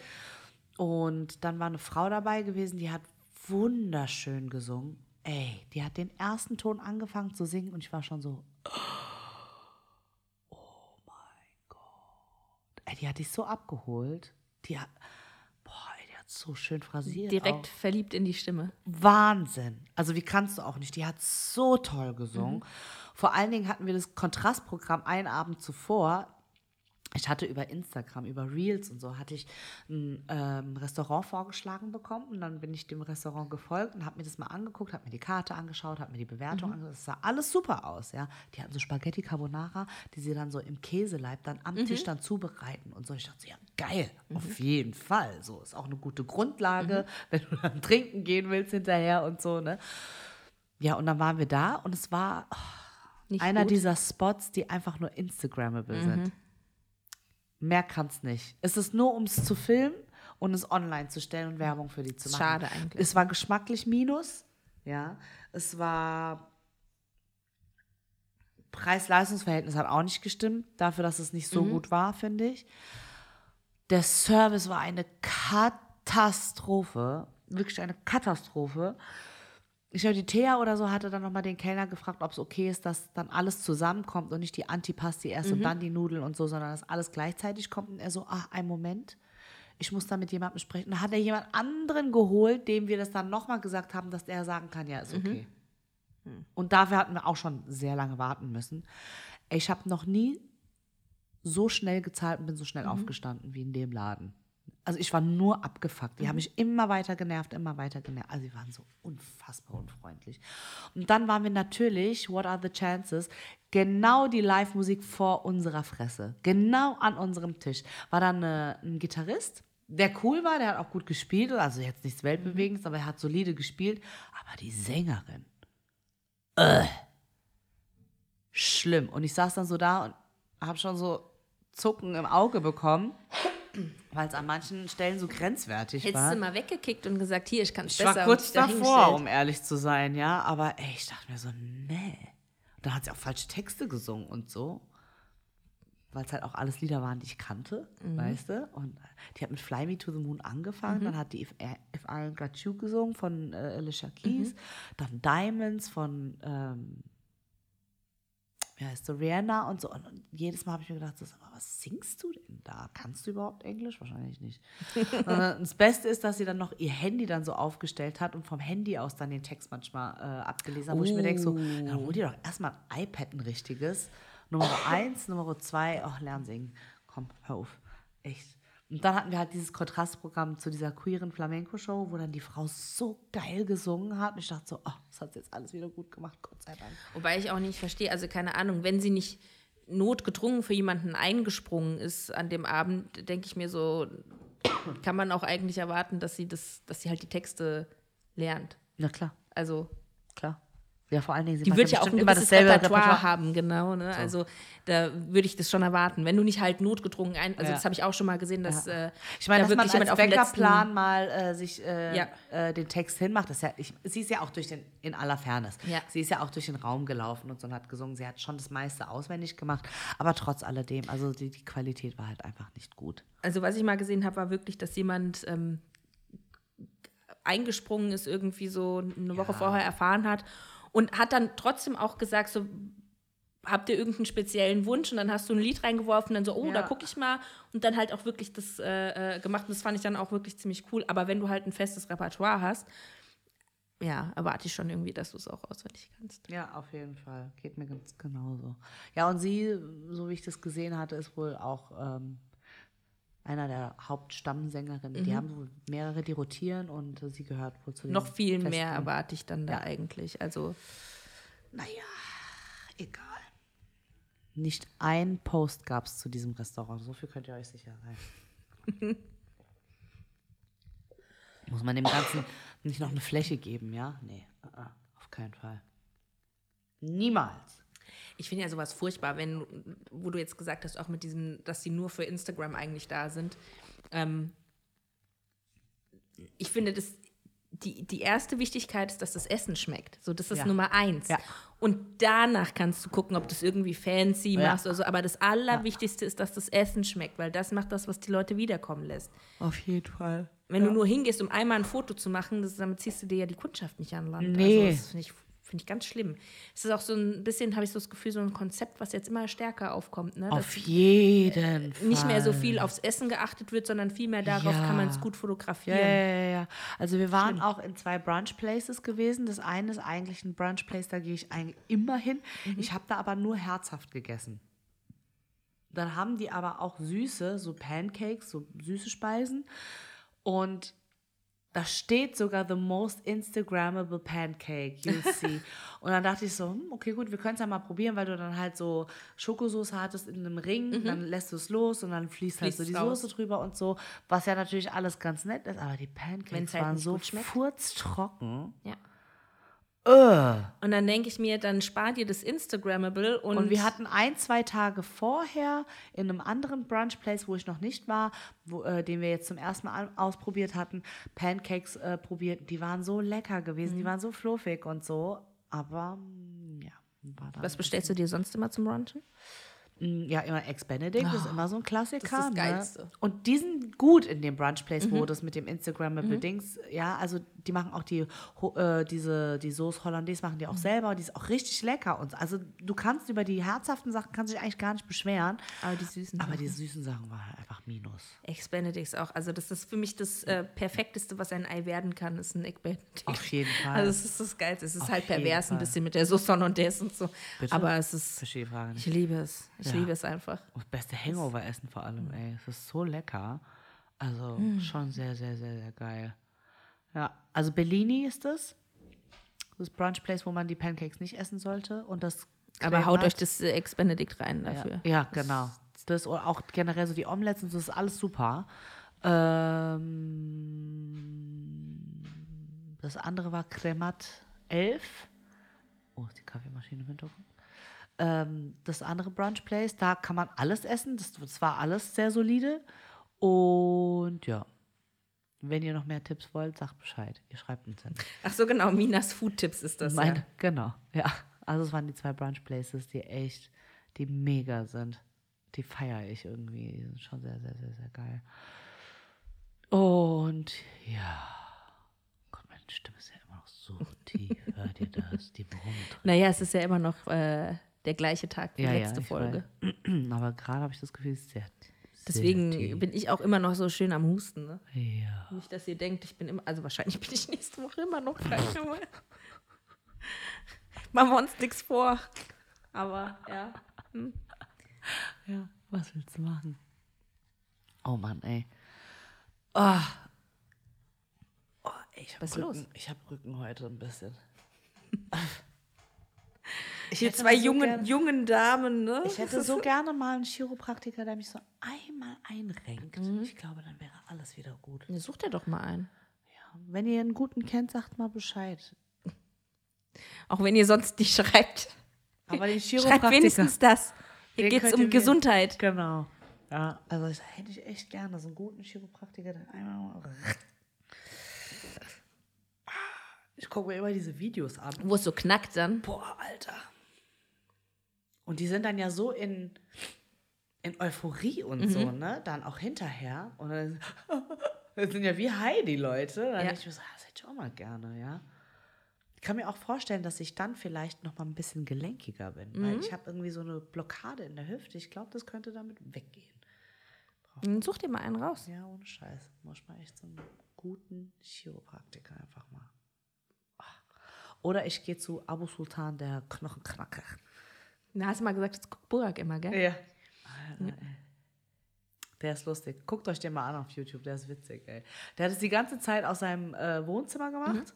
B: Und dann war eine Frau dabei gewesen, die hat wunderschön gesungen. Ey, die hat den ersten Ton angefangen zu singen und ich war schon so, ey, die hat dich so abgeholt. Die hat, boah, ey, die hat so schön phrasiert.
A: Direkt
B: auch.
A: verliebt in die Stimme.
B: Wahnsinn. Also wie kannst du auch nicht? Die hat so toll gesungen. Vor allen Dingen hatten wir das Kontrastprogramm einen Abend zuvor. Ich hatte über Instagram, über Reels und so, hatte ich ein ähm, Restaurant vorgeschlagen bekommen und dann bin ich dem Restaurant gefolgt und habe mir das mal angeguckt, habe mir die Karte angeschaut, habe mir die Bewertung angeschaut. Es sah alles super aus, ja. Die hatten so Spaghetti Carbonara, die sie dann so im Käseleib dann am Tisch dann zubereiten und so. Ich dachte, so, ja geil, auf jeden Fall. So ist auch eine gute Grundlage, wenn du dann trinken gehen willst hinterher und so, ne. Ja, und dann waren wir da und es war
A: Nicht
B: einer
A: gut?
B: dieser Spots, die einfach nur Instagrammable sind. Mehr kann's nicht. Es ist nur, um es zu filmen und es online zu stellen und Werbung für die zu machen.
A: Schade eigentlich.
B: Es war geschmacklich minus, ja. Es war Preis-Leistungs-Verhältnis hat auch nicht gestimmt, dafür, dass es nicht so gut war, finde ich. Der Service war eine Katastrophe, wirklich eine Katastrophe. Ich glaube, die Thea oder so hatte dann nochmal den Kellner gefragt, ob es okay ist, dass dann alles zusammenkommt und nicht die Antipasti erst und dann die Nudeln und so, sondern dass alles gleichzeitig kommt. Und er so, ach, einen Moment, ich muss da mit jemandem sprechen. Da hat er jemand anderen geholt, dem wir das dann nochmal gesagt haben, dass der sagen kann, ja, ist okay. Und dafür hatten wir auch schon sehr lange warten müssen. Ich habe noch nie so schnell gezahlt und bin so schnell aufgestanden wie in dem Laden. Also ich war nur abgefuckt. Die haben mich immer weiter genervt, immer weiter genervt. Also die waren so unfassbar unfreundlich. Und dann waren wir natürlich, what are the chances, genau die Live-Musik vor unserer Fresse. Genau an unserem Tisch. War dann äh, ein Gitarrist, der cool war, der hat auch gut gespielt. Also jetzt nichts Weltbewegendes, aber er hat solide gespielt. Aber die Sängerin, schlimm. Und ich saß dann so da und habe schon so Zucken im Auge bekommen, weil es an manchen Stellen so grenzwertig
A: Hättest
B: war.
A: du mal weggekickt und gesagt, hier, ich kann es
B: Ich
A: besser.
B: war
A: und
B: kurz davor, um ehrlich zu sein, ja. Aber ey, ich dachte mir so, nee. Und dann hat sie auch falsche Texte gesungen und so. Weil es halt auch alles Lieder waren, die ich kannte,
A: Mhm.
B: weißt du? Und die hat mit Fly Me to the Moon angefangen. Dann hat die If, If I Got You gesungen von äh, Alicia Keys.
A: Mhm.
B: Dann Diamonds von, ähm, wie heißt so, Rihanna und so. Und, und jedes Mal habe ich mir gedacht, so, was singst du denn da? Kannst du überhaupt Englisch? Wahrscheinlich nicht. Das Beste ist, dass sie dann noch ihr Handy dann so aufgestellt hat und vom Handy aus dann den Text manchmal äh, abgelesen hat, wo ich mir denke, so, dann hol dir doch erstmal ein iPad, ein richtiges. Nummer eins, Nummer zwei, ach, lern singen. Komm, hör auf. Echt. Und dann hatten wir halt dieses Kontrastprogramm zu dieser queeren Flamenco-Show, wo dann die Frau so geil gesungen hat. Und ich dachte so, ach, das hat sie jetzt alles wieder gut gemacht, Gott sei Dank.
A: Wobei ich auch nicht verstehe, also keine Ahnung, wenn sie nicht notgedrungen für jemanden eingesprungen ist an dem Abend, denke ich mir so, kann man auch eigentlich erwarten, dass sie das, dass sie halt die Texte lernt.
B: Na klar,
A: Also
B: klar. Ja, vor allen Dingen, sie
A: die wird ja auch ein
B: immer dasselbe
A: Repertoire,
B: Repertoire.
A: haben, genau. Ne? Also da würde ich das schon erwarten. Wenn du nicht halt notgedrungen ein, also
B: Ja.
A: das habe ich auch schon mal gesehen, dass äh,
B: Ich meine,
A: da
B: dass man
A: wirklich jemand
B: als
A: auf den letzten-
B: mal äh, sich äh,
A: Ja.
B: äh, den Text hinmacht. Das ja, ich, sie ist ja auch durch den, in aller Fairness,
A: Ja.
B: sie ist ja auch durch den Raum gelaufen und so und hat gesungen. Sie hat schon das meiste auswendig gemacht, aber trotz alledem, also die, die Qualität war halt einfach nicht gut.
A: Also was ich mal gesehen habe, war wirklich, dass jemand ähm, eingesprungen ist, irgendwie so eine Woche vorher erfahren hat und hat dann trotzdem auch gesagt, so habt ihr irgendeinen speziellen Wunsch und dann hast du ein Lied reingeworfen, dann so, oh,
B: Ja.
A: da gucke ich mal und dann halt auch wirklich das äh, äh, gemacht und das fand ich dann auch wirklich ziemlich cool. Aber wenn du halt ein festes Repertoire hast, ja, erwarte ich schon irgendwie, dass du es auch auswendig kannst.
B: Ja, auf jeden Fall. Geht mir ganz genauso. Ja, und sie, so wie ich das gesehen hatte, ist wohl auch ähm, einer der Hauptstammsängerinnen. Die haben wohl mehrere, die rotieren und äh, sie gehört wohl zu den
A: Noch viel
B: festen.
A: mehr erwarte ich dann da
B: Ja.
A: eigentlich. Also
B: Naja, egal. Nicht ein Post gab es zu diesem Restaurant. So viel könnt ihr euch sicher sein. Muss man dem Ganzen nicht noch eine Fläche geben, ja? Nee, uh -uh, auf keinen Fall. Niemals.
A: Ich finde ja sowas furchtbar, wenn, wo du jetzt gesagt hast, auch mit diesem, dass sie nur für Instagram eigentlich da sind. Ähm, ich finde, das, die, die erste Wichtigkeit ist, dass das Essen schmeckt. So, das ist
B: Ja.
A: Nummer eins.
B: Ja.
A: Und danach kannst du gucken, ob du es irgendwie fancy
B: Ja.
A: machst oder so. Aber das Allerwichtigste ist, dass das Essen schmeckt, weil das macht das, was die Leute wiederkommen lässt.
B: Auf jeden Fall.
A: Wenn du nur hingehst, um einmal ein Foto zu machen, das, damit ziehst du dir ja die Kundschaft nicht an Land.
B: Nee.
A: Also, das finde ich, find ich ganz schlimm. Es ist auch so ein bisschen, habe ich so das Gefühl, so ein Konzept, was jetzt immer stärker aufkommt. Ne?
B: Auf jeden Fall.
A: nicht mehr so viel aufs Essen geachtet wird, sondern viel mehr darauf,
B: Ja.
A: kann man es gut fotografieren.
B: ja, ja, ja. Also wir waren auch in zwei Brunch Places gewesen. Das eine ist eigentlich ein Brunch Place, da gehe ich eigentlich immer hin. Ich habe da aber nur herzhaft gegessen. Dann haben die aber auch süße, so Pancakes, so süße Speisen. Und da steht sogar the most Instagrammable Pancake, you'll see. und dann dachte ich so, hm, okay, gut, wir können es ja mal probieren, weil du dann halt so Schokosauce hattest in einem Ring, dann lässt du es los und dann fließt, halt so die
A: raus.
B: Soße drüber und so, was ja natürlich alles ganz nett ist, aber die Pancakes
A: halt
B: waren so
A: schmeckt.
B: furztrocken.
A: Ja.
B: Äh.
A: Und dann denke ich mir, dann spart ihr das Instagrammable und,
B: Und wir hatten ein, zwei Tage vorher in einem anderen Brunch-Place, wo ich noch nicht war, wo, äh, den wir jetzt zum ersten Mal ausprobiert hatten, Pancakes äh, probiert. Die waren so lecker gewesen,
A: Mhm.
B: die waren so fluffig und so. Aber mm, ja, war dann
A: was bestellst du dir sonst immer zum Brunchen?
B: Mm, Ja, immer Ex-Benedict ist immer so ein Klassiker.
A: das
B: Ne?
A: Geilste.
B: Und die sind gut in dem Brunch-Place,
A: Mhm.
B: wo das mit dem Instagram Dings, ja, also die machen auch die, äh, diese, die Sauce Hollandaise machen die
A: Mhm.
B: auch selber und die ist auch richtig lecker. Und also du kannst über die herzhaften Sachen, kannst dich eigentlich gar nicht beschweren.
A: Aber die süßen
B: Aber
A: Sachen.
B: die süßen Sachen waren halt einfach Minus.
A: Ex-Benedicts auch. Also das ist für mich das äh, Perfekteste, was ein Ei werden kann, ist ein Egg-Benedict.
B: Auf jeden Fall.
A: Also es ist das Geilste. Es ist
B: Auf
A: halt pervers ein
B: Fall.
A: bisschen mit der Sauce Hollandaise und so.
B: Bitte?
A: Aber es ist,
B: Verstehe die Frage
A: ich
B: nicht.
A: liebe es. Ich
B: Ja.
A: liebe es einfach.
B: Und das beste Hangover-Essen vor
A: Mhm.
B: allem, ey. Es ist so lecker. Also schon sehr, sehr, sehr, sehr geil. Ja, also Bellini ist das. Das Brunch-Place, wo man die Pancakes nicht essen sollte. Und das
A: Aber haut euch das äh, Ex-Benedict rein dafür.
B: Ja, ja genau. Das oder auch generell so die Omelettes und so, das ist alles super. Ähm, das andere war Cremat 11. Oh, ist die Kaffeemaschine im Hintergrund. Ähm, das andere Brunch Place, da kann man alles essen. Das, das war alles sehr solide. Und ja, wenn ihr noch mehr Tipps wollt, sagt Bescheid. Ihr schreibt uns dann.
A: Ach so, genau. Minas Food-Tipps ist das.
B: Meine,
A: ja.
B: Genau, ja. Also es waren die zwei Brunch Places, die echt, die mega sind. Die feiere ich irgendwie. Die sind schon sehr, sehr, sehr, sehr geil. Und ja. Gott, meine Stimme ist ja immer noch so tief. Hört ihr das? Die brummt.
A: Naja, es ist ja immer noch äh, der gleiche Tag wie
B: Ja, ja,
A: letzte
B: ich
A: Folge.
B: weiß. Aber gerade habe ich das Gefühl, es ist sehr.
A: Deswegen
B: sehr
A: bin ich auch immer noch so schön am Husten. Ne?
B: Ja.
A: Nicht, dass ihr denkt, ich bin immer, also wahrscheinlich bin ich nächste Woche immer noch krank. aber Machen wir uns nichts vor. Aber ja.
B: Ja, was willst du machen? Oh Mann, ey. Oh. Oh, ey, ich habe
A: Was ist
B: Rücken,
A: los?
B: ich hab Rücken heute ein bisschen. Ich
A: Hier
B: hätte
A: zwei
B: so
A: jungen,
B: gern-
A: jungen Damen, ne?
B: Ich hätte so gerne mal einen Chiropraktiker, der mich so einmal einrenkt. Ich glaube, dann wäre alles wieder gut.
A: Ja, Sucht ihr doch mal einen.
B: Ja, wenn ihr einen guten kennt, sagt mal Bescheid.
A: Auch wenn ihr sonst nicht schreibt.
B: Aber den
A: Schreibt
B: Chiropraktiker.
A: wenigstens das. Hier geht es um
B: mir-
A: Gesundheit.
B: Genau. Ja, also das hätte ich echt gerne, so einen guten Chiropraktiker, der einmal mal. Ich gucke mir immer diese Videos an.
A: Wo es so knackt dann.
B: Boah, Alter. Und die sind dann ja so in, in Euphorie und so, ne? Dann auch hinterher. Und dann das sind ja wie Heidi, Leute. Dann
A: Ja.
B: denke ich mir so, das hätte ich auch mal gerne, ja. Ich kann mir auch vorstellen, dass ich dann vielleicht noch mal ein bisschen gelenkiger bin. Weil ich habe irgendwie so eine Blockade in der Hüfte. Ich glaube, das könnte damit weggehen.
A: Dann Such dir mal einen raus.
B: Ja, ohne Scheiß. Muss mal echt so einen guten Chiropraktiker einfach mal. Oder ich gehe zu Abu Sultan, der Knochenknacker.
A: Na, hast du mal gesagt, das guckt Burak immer, gell?
B: Ja. Der ist lustig. Guckt euch den mal an auf YouTube, der ist witzig, ey. Der hat es die ganze Zeit aus seinem äh, Wohnzimmer gemacht.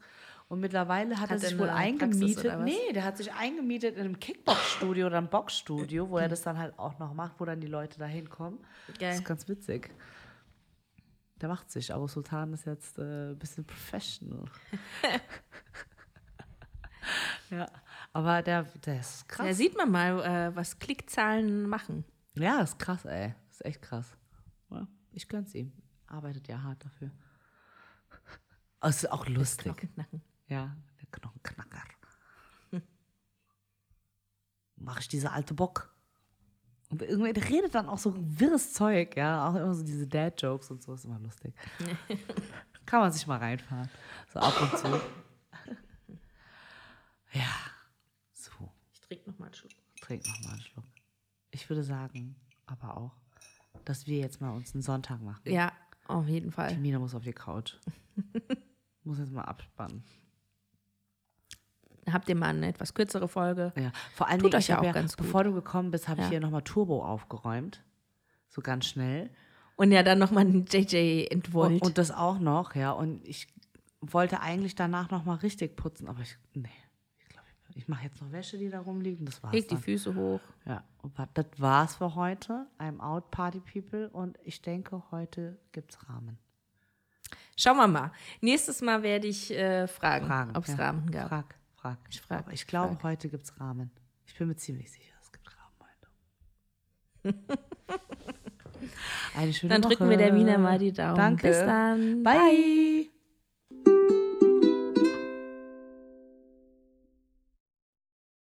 B: Und mittlerweile hat,
A: Hat
B: er sich wohl eingemietet. Nee, der hat sich eingemietet in einem Kickbox-Studio oder einem Boxstudio, wo er das dann halt auch noch macht, wo dann die Leute da hinkommen. Das ist ganz witzig. Der macht sich, aber Sultan ist jetzt äh, ein bisschen professional. ja. Aber der, der ist krass.
A: Da sieht man mal, äh, was Klickzahlen machen.
B: Ja, ist krass, ey. Ist echt krass. Ich gönn's ihm. Arbeitet ja hart dafür. Aber es ist auch lustig.
A: Knockenknacken.
B: Ja, der Knochenknacker. Mach ich diese alte Bock. Und irgendwie der redet dann auch so wirres Zeug, ja. Auch immer so diese Dad-Jokes und so, ist immer lustig. Kann man sich mal reinfahren. So ab und zu. Ja, so.
A: Ich trinke noch mal einen Schluck.
B: Trink noch mal einen Schluck. Ich würde sagen, aber auch, dass wir jetzt mal uns einen Sonntag machen.
A: Ja, auf jeden
B: Die
A: Fall.
B: Mina muss auf die Couch. muss jetzt mal abspannen.
A: Habt ihr mal eine etwas kürzere Folge?
B: Ja, vor allen
A: Tut
B: Dingen,
A: euch
B: ich
A: ja auch ganz gut.
B: bevor du gekommen bist, habe ich
A: Ja.
B: hier nochmal Turbo aufgeräumt. So ganz schnell.
A: Und ja, dann noch mal einen JJ entwollt.
B: Und, und das auch noch, ja. Und ich wollte eigentlich danach nochmal richtig putzen, aber ich, nee. Ich mache jetzt noch Wäsche, die da rumliegen. Das war's
A: Leg die
B: dann.
A: Füße hoch.
B: Ja, und das war's für heute. I'm out, Party People. Und ich denke, heute gibt's Rahmen.
A: Schauen wir mal. Nächstes Mal werde ich äh, fragen,
B: Fragen.
A: ob es
B: ja.
A: Rahmen gab.
B: Frag, frag.
A: Ich frag,
B: aber
A: ich
B: glaube,
A: frag.
B: heute gibt's Rahmen. Ich bin mir ziemlich sicher, es gibt Rahmen heute. Eine schöne
A: Dann
B: Woche.
A: drücken wir der Mina mal die Daumen.
B: Danke.
A: Bis dann.
B: Bye.